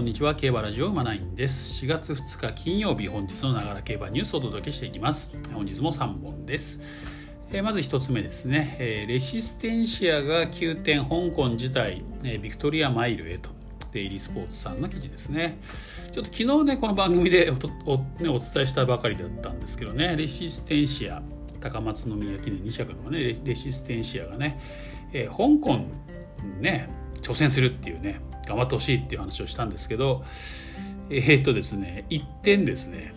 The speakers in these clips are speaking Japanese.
こんにちは。競馬ラジオ馬ナインです。4月2日金曜日本日のながら競馬ニュースをお届けしていきます。本日も3本です。えまず1つ目ですね、えレシステンシアが急転香港自体、えビクトリアマイルへと。デイリースポーツさんの記事ですね。ちょっと昨日ねこの番組でおお,、ね、お伝えしたばかりだったんですけどね。レシステンシア高松宮記念2着のねレシステンシアがね、えー、香港ね挑戦するっていうね。頑張ってほしいっていう話をしたんですけどえー、っとですね一点ですね、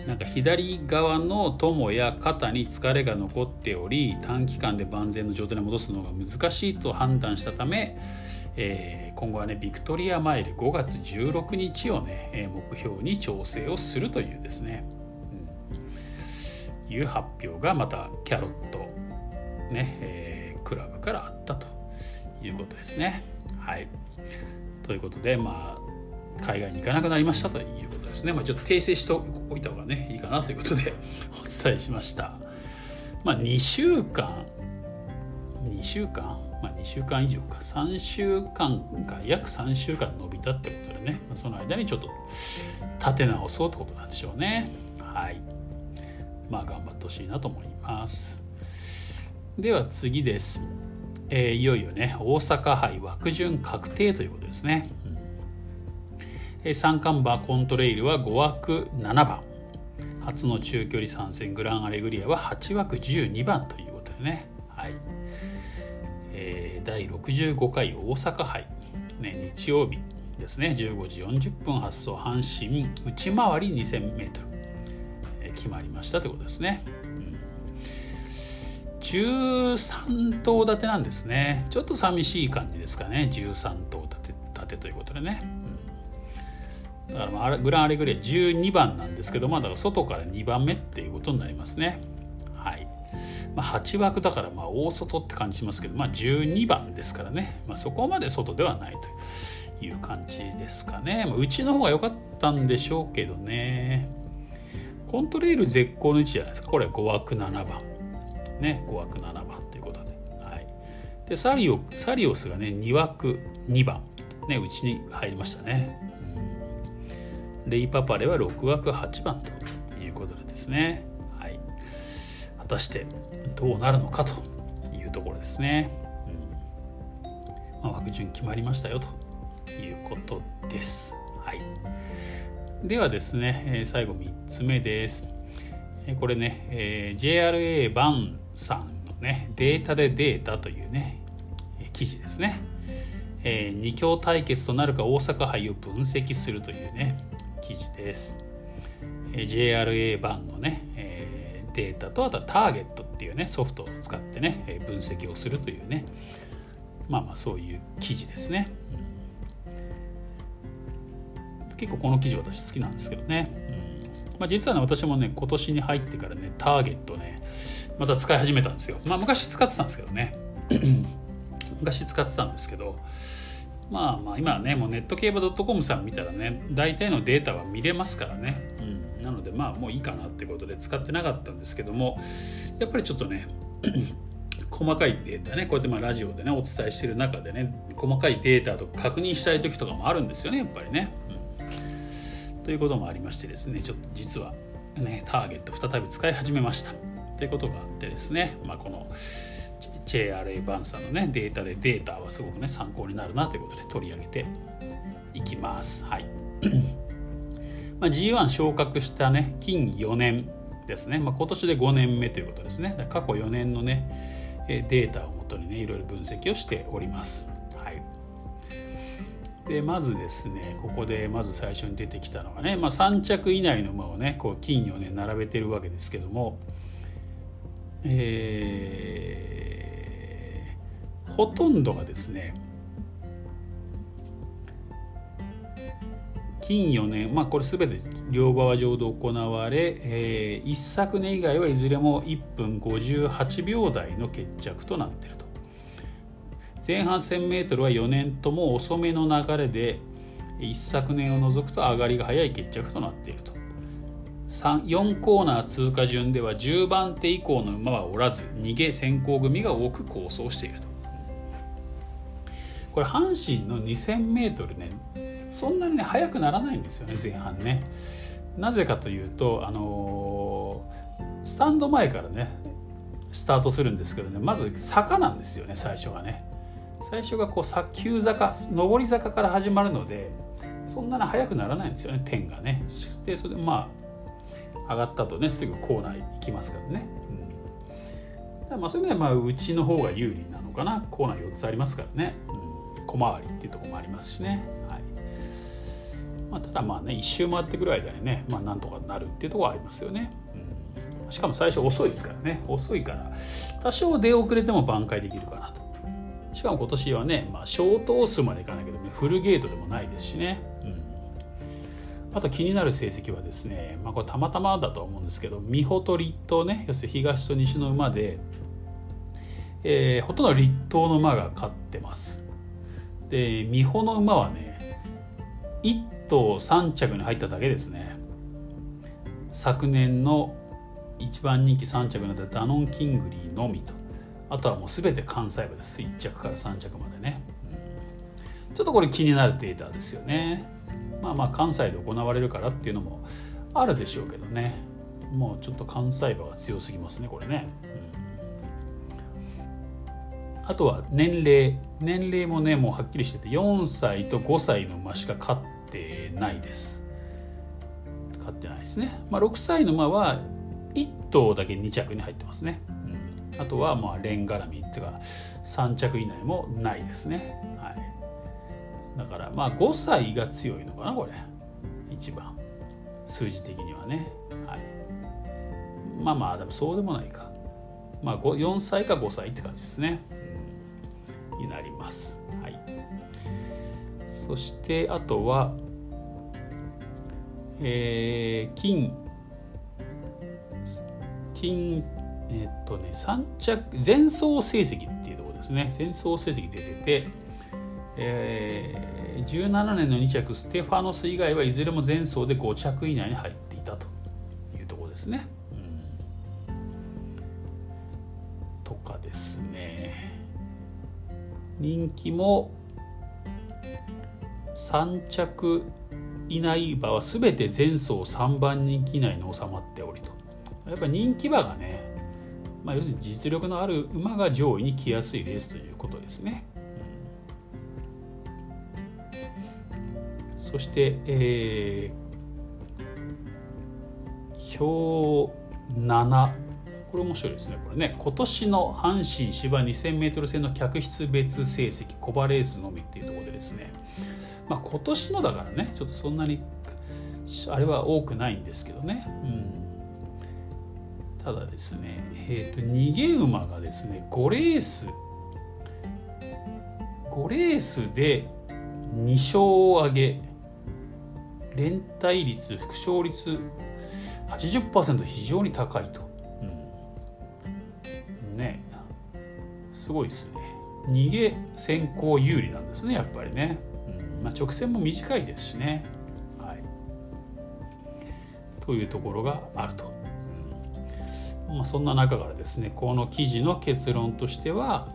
うん、なんか左側の友や肩に疲れが残っており短期間で万全の状態に戻すのが難しいと判断したため、えー、今後はねビクトリアマイル5月16日をね目標に調整をするというですね、うん、いう発表がまたキャロットね、えー、クラブからあったということですね。はい、ということで、まあ、海外に行かなくなりましたということですね。まあ、ちょっと訂正しておいた方がねいいかなということで お伝えしました。まあ、2週間。2週間？まあ、2週間以上か。3週間が約3週間伸びたってことでね、まあ、その間にちょっと立て直そうってことなんでしょうね。はい。まあ頑張ってほしいなと思います。では次です。えー、いよいよね大阪杯枠順確定ということですね、うん、三冠馬コントレイルは5枠7番。初の中距離参戦グランアレグリアは8枠12番ということでね、はい。えー、第65回大阪杯、ね、日曜日ですね。15時40分発送。阪神内回り 2000m、えー、決まりましたということですね。13頭立てなんですね。ちょっと寂しい感じですかね。13頭立て立てということでね、うん、だからまあグランアレグリア12番なんですけどまあだから外から2番目っていうことになりますね。はい。まあ、8枠だからまあ大外って感じしますけど、まあ、12番ですからね、まあ、そこまで外ではないという感じですかね、まあ、うちの方が良かったんでしょうけどね。コントレイル絶好の位置じゃないですか。これ5枠7番。ね5枠7番ということで,、はい、でサリオサリオスがね2枠2番。ねうちに入りましたね、レイパパレは6枠8番ということでですね、はい、果たしてどうなるのかというところですね、うん。まあ、枠順決まりましたよということです、はい、ではですね最後3つ目です。これね、えー、JRA バンさんのねデータでデータというね記事ですね、えー、2強対決となるか大阪杯を分析するというね記事です、えー、JRA 版のね、えー、データとあとはターゲットっていうねソフトを使ってね分析をするというねまあまあそういう記事ですね、うん、結構この記事私好きなんですけどね、うん。まあ、実はね私もね今年に入ってからねターゲットねまた使い始めたんですよ。まあ昔使ってたんですけどね。昔使ってたんですけど、まあまあ今はね、もうネット競馬 .com さん見たらね、大体のデータは見れますからね。うん、なのでまあもういいかなってことで使ってなかったんですけども、やっぱりちょっとね、細かいデータねこうやってまあラジオでねお伝えしてる中でね細かいデータとか確認したい時とかもあるんですよねやっぱりね。うん、ということもありましてですねちょっと実はねターゲット再び使い始めました。ってことがあってですね、まあ、この JRA バンさんのねデータでデータはすごくね参考になるなということで取り上げていきます。はい まあ、G1 昇格したね金4年ですね、まあ、今年で5年目ということですね過去4年のねデータをもとにねいろいろ分析をしております。はい、でまずですねここでまず最初に出てきたのがね、まあ、3着以内の馬をねこう金4年並べてるわけですけどもえー、ほとんどがですね金4年まあこれ全て両馬場で行われ、えー、一昨年以外はいずれも1分58秒台の決着となっていると。前半 1000m は4年とも遅めの流れで一昨年を除くと上がりが早い決着となっていると。4コーナー通過順では10番手以降の馬はおらず逃げ先行組が多く構想しているとこれ阪神の 2000m ねそんなにね速くならないんですよね前半ね。なぜかというと、あのー、スタンド前からねスタートするんですけどねまず坂なんですよね最初がね。最初がこう急坂上り坂から始まるのでそんなに速くならないんですよね点がね。でそれでまあ上がったとねすぐコーナー行きますからね。うん、まあそういう意味ではまあうちの方が有利なのかなコーナー4つありますからね。うん、小回りっていうとこもありますしね。はいまあ、ただまあね一周回ってくる間にね、まあ、なんとかなるっていうところはありますよね。うん、しかも最初遅いですからね遅いから多少出遅れても挽回できるかなと。しかも今年はね、まあ、ショートオースまでいかないけどねフルゲートでもないですしね、うん、あと気になる成績はですね、まあ、これたまたまだと思うんですけど美穂と立東ね要するに東と西の馬で、えー、ほとんど立東の馬が勝ってます。で美穂の馬はね1頭3着に入っただけですね。昨年の一番人気3着になったダノン・キングリーのみと。あとはもう全て関西部です。1着から3着までね、ちょっとこれ気になるデータですよね。まあまあ関西で行われるからっていうのもあるでしょうけどね。もうちょっと関西馬が強すぎますねこれね、うん、あとは年齢。年齢もねもうはっきりしてて4歳と5歳の馬しか勝ってないです。勝ってないですね、まあ、6歳の馬は1頭だけ2着に入ってますね。うん。あとはまあレン絡みっていうか3着以内もないですね、だからまあ5歳が強いのかなこれ。一番。数字的にはね、はい、まあまあでもそうでもないか。まあ4歳か5歳って感じですね、うん、になります。はい。そしてあとはえー、金。金えっとね3着前走成績っていうところですね。前走成績出てて、えー、17年の2着ステファノス以外はいずれも前走で5着以内に入っていたというところですね。うん、とかですね人気も3着以内馬は全て前走3番人気以内に収まっておりとやっぱ人気馬がねまあ、要するに実力のある馬が上位に来やすいレースということですね。そして、えー、表7これ面白いですねこれね。今年の阪神芝 2000m 戦の客室別成績コバレースのみっていうところでですね、まあ、今年のだからねちょっとそんなにあれは多くないんですけどね、うん。ただですね、えーと、逃げ馬がですね5レース5レースで2勝を挙げ連帯率副勝率80%非常に高いと、うん、ね。すごいですね。逃げ先行有利なんですねやっぱりね、うん。まあ、直線も短いですしね。はい。というところがあると。まあ、そんな中からですねこの記事の結論としては、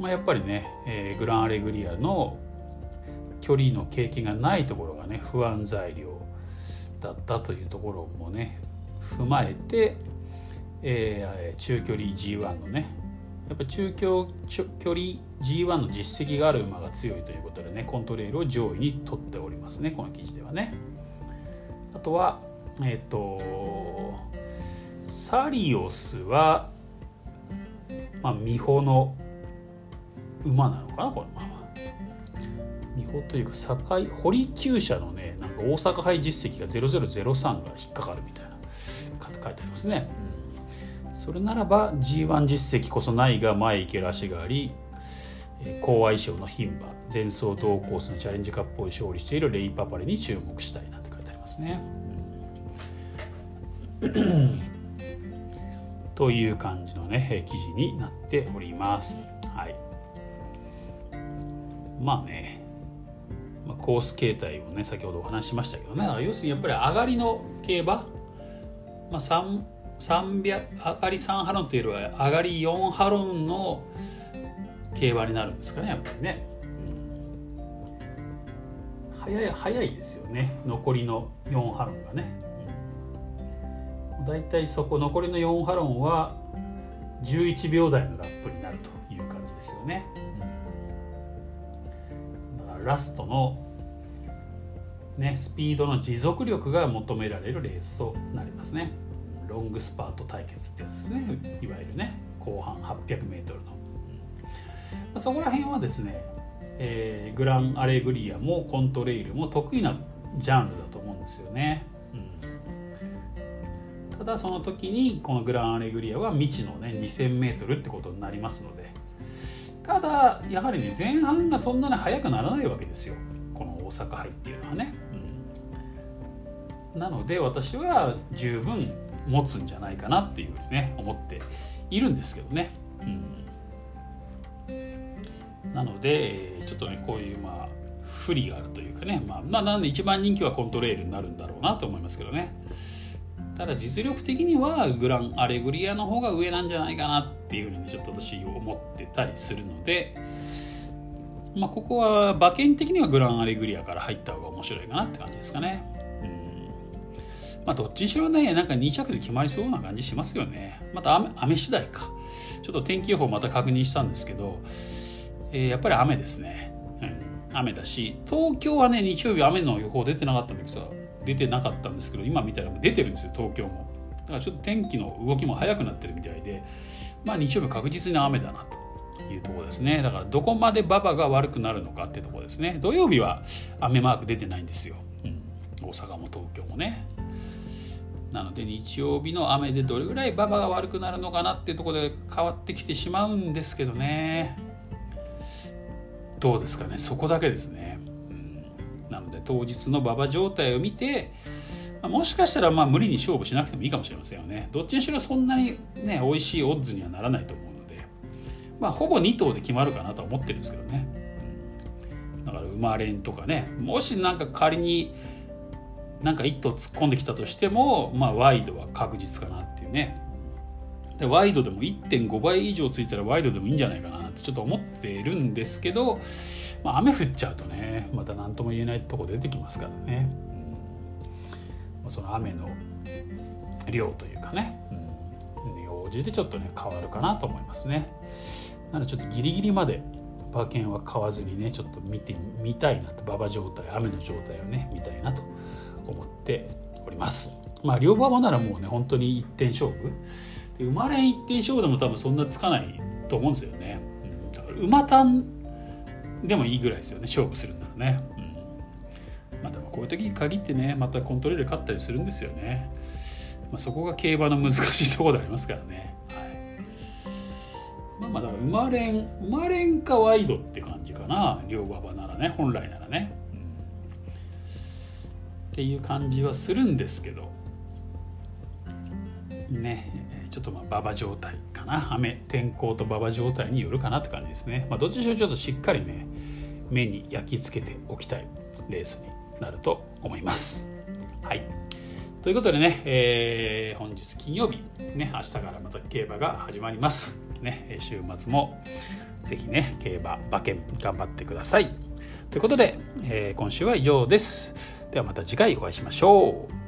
まあ、やっぱりね、えー、グランアレグリアの距離の経験がないところがね不安材料だったというところもね踏まえて、えー、中距離 G1 のねやっぱ中距距離 G1 の実績がある馬が強いということでねコントレールを上位に取っておりますねこの記事ではね。あとはえっ、ー、とサリオスは、まあ、美穂の馬なのかなこの馬というか堺堀厩舎のねなんか大阪杯実績が0003が引っかかるみたいな書いてありますね。うん、それならば G1 実績こそないが前行ける足があり高愛称の牝馬前走同コースのチャレンジカップを勝利しているレイパパレに注目したいなんて書いてありますね。という感じのね記事になっております。はい、まあね、まあ、コース形態をね先ほどお話ししましたけどね。要するにやっぱり上がりの競馬、まあ、3 300上がり3ハロンというよりは上がり4ハロンの競馬になるんですかねやっぱりね。早い早いですよね。残りの4ハロンがね、うん、いいそこ残りの4ハロンは11秒台のラップになるという感じですよね、ラストのね、スピードの持続力が求められるレースとなりますね。ロングスパート対決ってやつですね。いわゆるね後半 800m の、うん、そこら辺はですねえー、グランアレグリアもコントレイルも得意なジャンルだと思うんですよね、うん、ただその時にこのグランアレグリアは未知のね 2000m ってことになりますのでただやはりね前半がそんなに速くならないわけですよ。この大阪杯っていうのはね、うん、なので私は十分持つんじゃないかなっていうふうにね思っているんですけどね、うん。なのでちょっとねこういうまあ不利があるというかね、まあ、まあ、なんで一番人気はコントレールになるんだろうなと思いますけどねただ実力的にはグランアレグリアの方が上なんじゃないかなっていうふうにちょっと私思ってたりするのでまあここは馬券的にはグランアレグリアから入った方が面白いかなって感じですかね。うん。まあどっちにしろねなんか2着で決まりそうな感じしますよね。また雨雨次第か。ちょっと天気予報また確認したんですけどえー、やっぱり雨ですね、うん、雨だし東京はね日曜日雨の予報出てなかったんですが出てなかったんですけど今見たら出てるんですよ東京も。だからちょっと天気の動きも速くなってるみたいでまあ日曜日確実に雨だなというところですね。だからどこまで馬場が悪くなるのかっていうところですね。土曜日は雨マーク出てないんですよ、うん、大阪も東京もね。なので日曜日の雨でどれぐらい馬場が悪くなるのかなっていうところで変わってきてしまうんですけどね。どうですかね。そこだけですね、なので当日の馬場状態を見てもしかしたらまあ無理に勝負しなくてもいいかもしれませんよね。どっちにしろそんなにね美味しいオッズにはならないと思うのでまあほぼ2頭で決まるかなとは思ってるんですけどね、だから馬連とかねもしなんか仮になんか1頭突っ込んできたとしてもまあワイドは確実かなっていうね。でワイドでも1.5倍以上ついたらワイドでもいいんじゃないかなってちょっと思ってるんですけど、まあ、雨降っちゃうとねまた何とも言えないとこ出てきますからね、うん、その雨の量というかね、うん、に応じてちょっとね変わるかなと思いますね。なのでちょっとギリギリまで馬券は買わずにねちょっと見てみたいなと馬場状態雨の状態をね見たいなと思っております。まあ両馬場ならもうね本当に一点勝負。生まれ一点勝負でも多分そんなつかないと思うんですよね。馬単でもいいぐらいですよね。勝負するんだらね、うん、まあでもこういう時に限ってねまたコントロール勝ったりするんですよね、まあ、そこが競馬の難しいところでありますからね、はい。まあ、まだ馬連馬連かワイドって感じかな。両馬場ならね。本来ならね、うん、っていう感じはするんですけど。ね。ちょっとまあ馬場状態。かな。雨天候と馬場状態によるかなって感じですね、まあ、どっちにしろちょっとしっかりね目に焼き付けておきたいレースになると思います。はい。ということでね、えー、本日金曜日。ね明日からまた競馬が始まります。ね週末もぜひね競馬馬券頑張ってください。ということで、えー、今週は以上です。ではまた次回お会いしましょう。